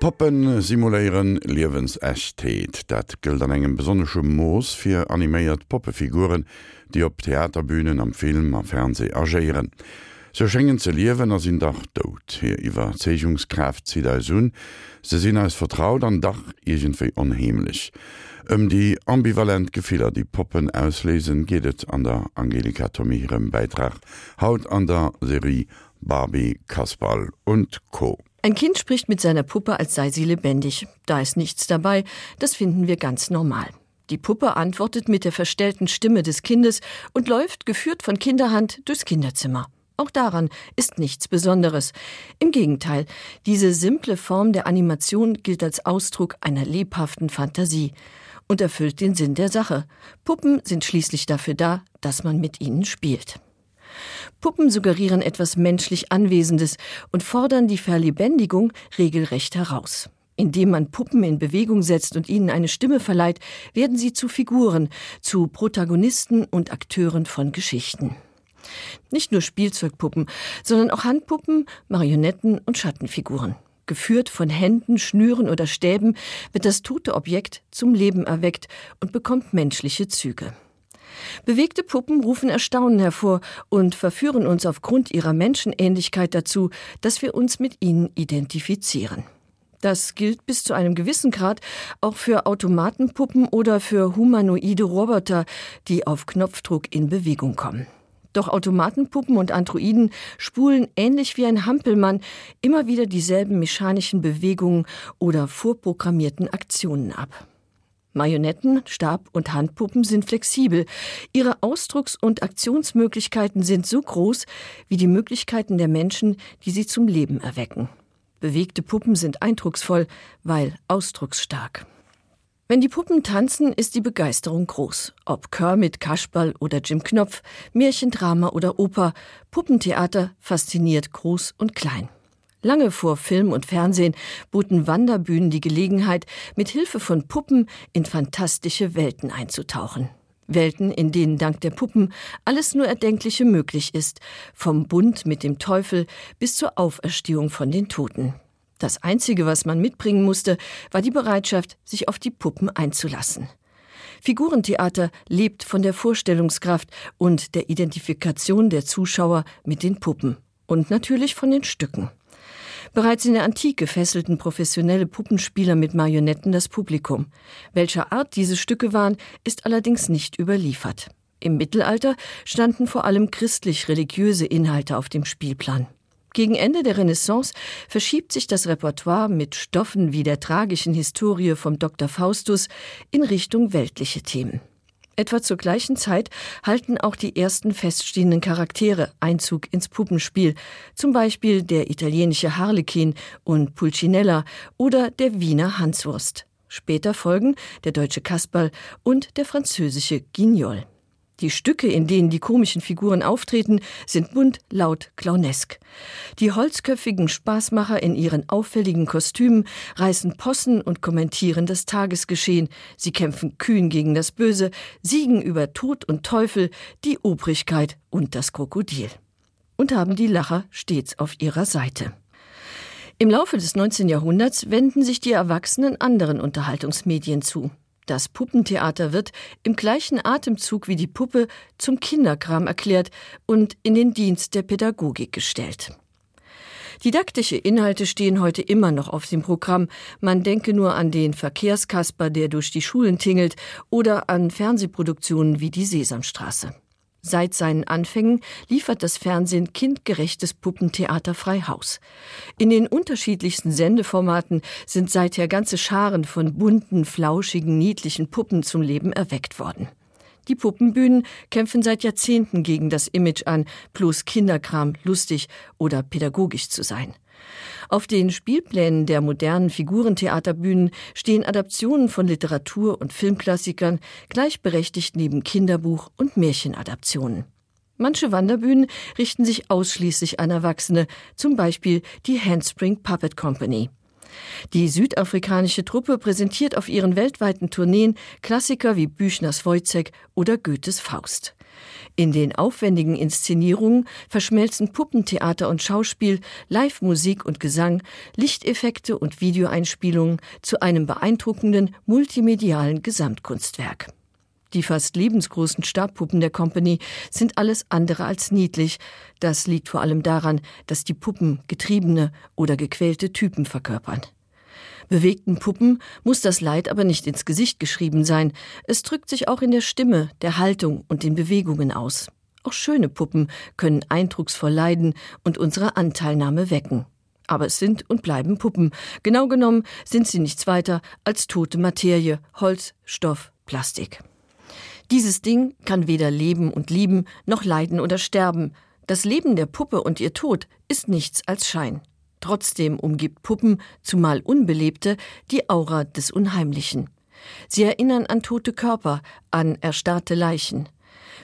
Poppen simuléieren Liwensächtheet, dat gëlt an engem besonnesche Moos fir animéiert Poppefiguren, die op Theaterbünen am Film am Fernseh agéieren. Se schenngen ze liewen as sinn Dach dot, hir iwwer Zechungskraft zi ei hunn, se sinn als vertraut an Dach egentéi onheimlich. Um die ambivalent Gefehler, die Poppen auslesen, gehtt an der Angelika Tomirem Beitrag, haut an der Serie Barbie, Kaspal und Co. Ein Kind spricht mit seiner Puppe, als sei sie lebendig. Da ist nichts dabei, das finden wir ganz normal. Die Puppe antwortet mit der verstellten Stimme des Kindes und läuft, geführt von Kinderhand, durchs Kinderzimmer. Auch daran ist nichts Besonderes. Im Gegenteil, diese simple Form der Animation gilt als Ausdruck einer lebhaften Fantasie und erfüllt den Sinn der Sache. Puppen sind schließlich dafür da, dass man mit ihnen spielt. Puppen suggerieren etwas menschlich Anwesendes und fordern die Verlebendigung regelrecht heraus. Indem man Puppen in Bewegung setzt und ihnen eine Stimme verleiht, werden sie zu Figuren, zu Protagonisten und Akteuren von Geschichten. Nicht nur Spielzeugpuppen, sondern auch Handpuppen, Marionetten und Schattenfiguren. Geführt von Händen, Schnüren oder Stäben wird das tote Objekt zum Leben erweckt und bekommt menschliche Züge. Bewegte Puppen rufen Erstaunen hervor und verführen uns aufgrund ihrer Menschenähnlichkeit dazu, dass wir uns mit ihnen identifizieren. Das gilt bis zu einem gewissen Grad auch für Automatenpuppen oder für humanoide Roboter, die auf Knopfdruck in Bewegung kommen. Doch Automatenpuppen und Androiden spulen ähnlich wie ein Hampelmann immer wieder dieselben mechanischen Bewegungen oder vorprogrammierten Aktionen ab. Marionetten, Stab und Handpuppen sind flexibel. Ihre Ausdrucks- und Aktionsmöglichkeiten sind so groß wie die Möglichkeiten der Menschen, die sie zum Leben erwecken. Bewegte Puppen sind eindrucksvoll, weil ausdrucksstark. Wenn die Puppen tanzen, ist die Begeisterung groß. Ob Kermit, Kaschball oder Jim Knopf, Märchendrama oder Oper, Puppentheater fasziniert groß und klein. Lange vor Film und Fernsehen boten Wanderbühnen die Gelegenheit, mit Hilfe von Puppen in fantastische Welten einzutauchen. Welten, in denen dank der Puppen alles nur Erdenkliche möglich ist, vom Bund mit dem Teufel bis zur Auferstehung von den Toten. Das Einzige, was man mitbringen musste, war die Bereitschaft, sich auf die Puppen einzulassen. Figurentheater lebt von der Vorstellungskraft und der Identifikation der Zuschauer mit den Puppen und natürlich von den Stücken. Bereits in der Antike fesselten professionelle Puppenspieler mit Marionetten das Publikum. Welcher Art diese Stücke waren, ist allerdings nicht überliefert. Im Mittelalter standen vor allem christlich-religiöse Inhalte auf dem Spielplan. Gegen Ende der Renaissance verschiebt sich das Repertoire mit Stoffen wie der tragischen Historie vom Dr. Faustus in Richtung weltliche Themen. Etwa zur gleichen Zeit halten auch die ersten feststehenden Charaktere Einzug ins Puppenspiel, zum Beispiel der italienische Harlekin und Pulcinella oder der Wiener Hanswurst. Später folgen der deutsche Kasperl und der französische Guignol. Die Stücke, in denen die komischen Figuren auftreten, sind bunt, laut, clownesk. Die holzköpfigen Spaßmacher in ihren auffälligen Kostümen reißen Possen und kommentieren das Tagesgeschehen. Sie kämpfen kühn gegen das Böse, siegen über Tod und Teufel, die Obrigkeit und das Krokodil. Und haben die Lacher stets auf ihrer Seite. Im Laufe des 19. Jahrhunderts wenden sich die Erwachsenen anderen Unterhaltungsmedien zu. Das Puppentheater wird im gleichen Atemzug wie die Puppe zum Kinderkram erklärt und in den Dienst der Pädagogik gestellt. Didaktische Inhalte stehen heute immer noch auf dem Programm. Man denke nur an den Verkehrskasper, der durch die Schulen tingelt, oder an Fernsehproduktionen wie die Sesamstraße. Seit seinen Anfängen liefert das Fernsehen kindgerechtes Puppentheater frei Haus. In den unterschiedlichsten Sendeformaten sind seither ganze Scharen von bunten, flauschigen, niedlichen Puppen zum Leben erweckt worden. Die Puppenbühnen kämpfen seit Jahrzehnten gegen das Image an, bloß Kinderkram lustig oder pädagogisch zu sein. Auf den Spielplänen der modernen Figurentheaterbühnen stehen Adaptionen von Literatur und Filmklassikern gleichberechtigt neben Kinderbuch und Märchenadaptionen. Manche Wanderbühnen richten sich ausschließlich an Erwachsene, zum Beispiel die Handspring Puppet Company. Die südafrikanische Truppe präsentiert auf ihren weltweiten Tourneen Klassiker wie Büchners Wojzeck oder Goethes Faust. In den aufwendigen Inszenierungen verschmelzen Puppentheater und Schauspiel, Live-Musik und Gesang, Lichteffekte und Videoeinspielungen zu einem beeindruckenden multimedialen Gesamtkunstwerk. Die fast lebensgroßen Stabpuppen der Company sind alles andere als niedlich. Das liegt vor allem daran, dass die Puppen getriebene oder gequälte Typen verkörpern. Bewegten Puppen muss das Leid aber nicht ins Gesicht geschrieben sein. Es drückt sich auch in der Stimme, der Haltung und den Bewegungen aus. Auch schöne Puppen können eindrucksvoll leiden und unsere Anteilnahme wecken. Aber es sind und bleiben Puppen. Genau genommen sind sie nichts weiter als tote Materie, Holz, Stoff, Plastik. Dieses Ding kann weder leben und lieben, noch leiden oder sterben. Das Leben der Puppe und ihr Tod ist nichts als Schein. Trotzdem umgibt Puppen, zumal unbelebte, die Aura des Unheimlichen. Sie erinnern an tote Körper, an erstarrte Leichen.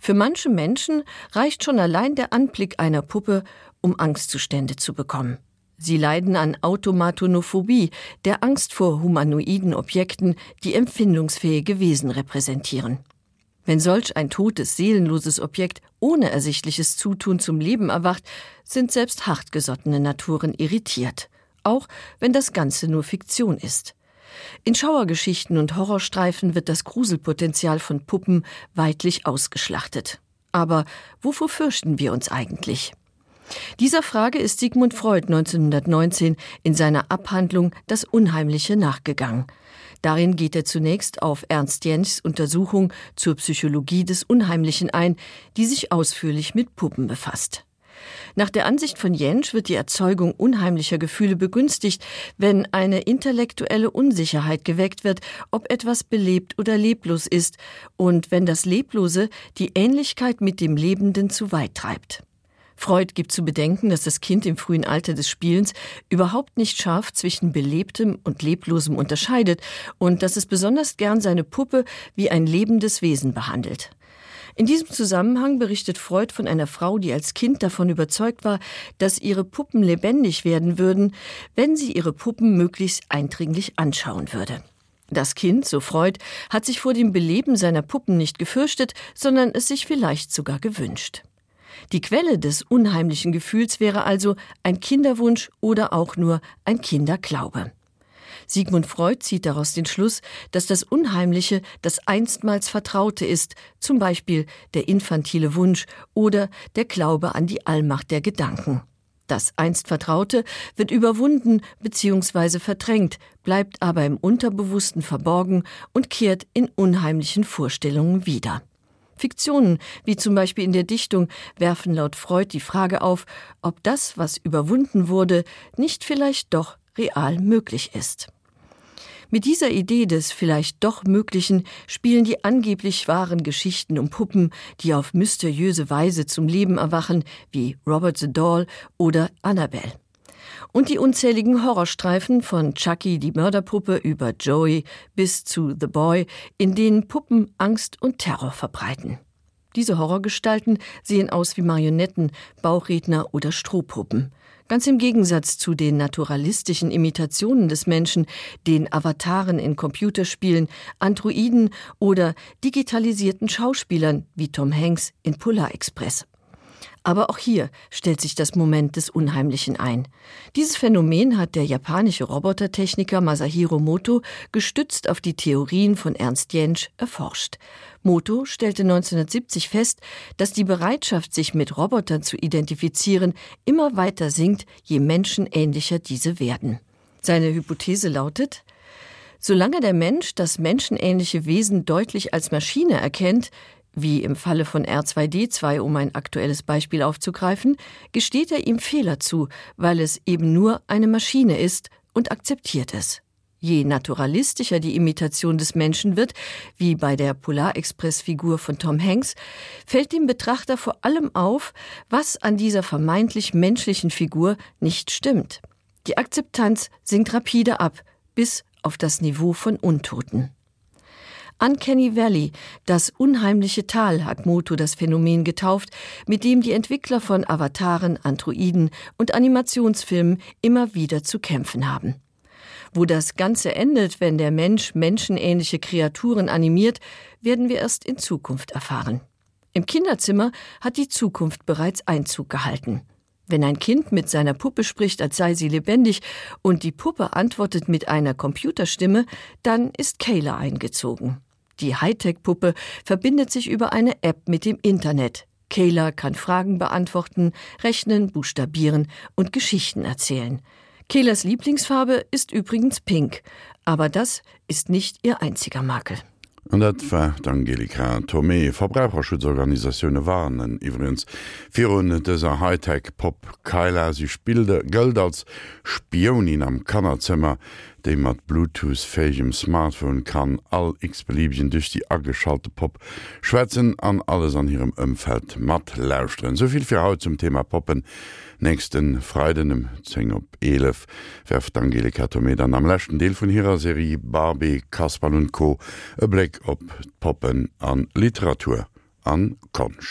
Für manche Menschen reicht schon allein der Anblick einer Puppe, um Angstzustände zu bekommen. Sie leiden an Automatonophobie, der Angst vor humanoiden Objekten, die empfindungsfähige Wesen repräsentieren. Wenn solch ein totes, seelenloses Objekt ohne ersichtliches Zutun zum Leben erwacht, sind selbst hartgesottene Naturen irritiert, auch wenn das Ganze nur Fiktion ist. In Schauergeschichten und Horrorstreifen wird das Gruselpotenzial von Puppen weitlich ausgeschlachtet. Aber wovor fürchten wir uns eigentlich? Dieser Frage ist Sigmund Freud 1919 in seiner Abhandlung Das Unheimliche nachgegangen. Darin geht er zunächst auf Ernst Jenschs Untersuchung zur Psychologie des Unheimlichen ein, die sich ausführlich mit Puppen befasst. Nach der Ansicht von Jensch wird die Erzeugung unheimlicher Gefühle begünstigt, wenn eine intellektuelle Unsicherheit geweckt wird, ob etwas belebt oder leblos ist und wenn das Leblose die Ähnlichkeit mit dem Lebenden zu weit treibt. Freud gibt zu bedenken, dass das Kind im frühen Alter des Spielens überhaupt nicht scharf zwischen belebtem und leblosem unterscheidet und dass es besonders gern seine Puppe wie ein lebendes Wesen behandelt. In diesem Zusammenhang berichtet Freud von einer Frau, die als Kind davon überzeugt war, dass ihre Puppen lebendig werden würden, wenn sie ihre Puppen möglichst eindringlich anschauen würde. Das Kind, so Freud, hat sich vor dem Beleben seiner Puppen nicht gefürchtet, sondern es sich vielleicht sogar gewünscht. Die Quelle des unheimlichen Gefühls wäre also ein Kinderwunsch oder auch nur ein Kinderglaube. Sigmund Freud zieht daraus den Schluss, dass das Unheimliche das einstmals Vertraute ist, zum Beispiel der infantile Wunsch oder der Glaube an die Allmacht der Gedanken. Das einst Vertraute wird überwunden bzw. verdrängt, bleibt aber im Unterbewussten verborgen und kehrt in unheimlichen Vorstellungen wieder. Fiktionen, wie zum Beispiel in der Dichtung, werfen laut Freud die Frage auf, ob das, was überwunden wurde, nicht vielleicht doch real möglich ist. Mit dieser Idee des vielleicht doch Möglichen spielen die angeblich wahren Geschichten um Puppen, die auf mysteriöse Weise zum Leben erwachen, wie Robert the Doll oder Annabelle und die unzähligen Horrorstreifen von Chucky die Mörderpuppe über Joey bis zu The Boy, in denen Puppen Angst und Terror verbreiten. Diese Horrorgestalten sehen aus wie Marionetten, Bauchredner oder Strohpuppen. Ganz im Gegensatz zu den naturalistischen Imitationen des Menschen, den Avataren in Computerspielen, Androiden oder digitalisierten Schauspielern wie Tom Hanks in Polar Express. Aber auch hier stellt sich das Moment des Unheimlichen ein. Dieses Phänomen hat der japanische Robotertechniker Masahiro Moto gestützt auf die Theorien von Ernst Jentsch erforscht. Moto stellte 1970 fest, dass die Bereitschaft, sich mit Robotern zu identifizieren, immer weiter sinkt, je menschenähnlicher diese werden. Seine Hypothese lautet, Solange der Mensch das menschenähnliche Wesen deutlich als Maschine erkennt, wie im Falle von R2D2, um ein aktuelles Beispiel aufzugreifen, gesteht er ihm Fehler zu, weil es eben nur eine Maschine ist und akzeptiert es. Je naturalistischer die Imitation des Menschen wird, wie bei der Polarexpress-Figur von Tom Hanks, fällt dem Betrachter vor allem auf, was an dieser vermeintlich menschlichen Figur nicht stimmt. Die Akzeptanz sinkt rapide ab, bis auf das Niveau von Untoten. Uncanny Valley, das unheimliche Tal, hat Moto das Phänomen getauft, mit dem die Entwickler von Avataren, Androiden und Animationsfilmen immer wieder zu kämpfen haben. Wo das Ganze endet, wenn der Mensch menschenähnliche Kreaturen animiert, werden wir erst in Zukunft erfahren. Im Kinderzimmer hat die Zukunft bereits Einzug gehalten. Wenn ein Kind mit seiner Puppe spricht, als sei sie lebendig, und die Puppe antwortet mit einer Computerstimme, dann ist Kayla eingezogen. Die Hightech-Puppe verbindet sich über eine App mit dem Internet. Kayla kann Fragen beantworten, rechnen, buchstabieren und Geschichten erzählen. Kaylas Lieblingsfarbe ist übrigens pink, aber das ist nicht ihr einziger Makel. Und dat war Angelika Tomé Verbraucherschutzorganisationune warnen iwens virun deser Hightech Pop Keiler sie spielte Geld als Spionin am Kannerzimmer, déi mat Bluetooth fégem Smartphone kann all Xbeliebchen duch die aggeschalte Pop schwätzen an alles an hirem ëmfeld mat lausren. Soviel fir haut zum Thema Poppen nächsten Freidenem Zeng op 11 werft Angelika Tomedan am lächten Deel vun hireer Serie Barbie, Kaspal und Co e Black op Poppen an Literatur an Konsch.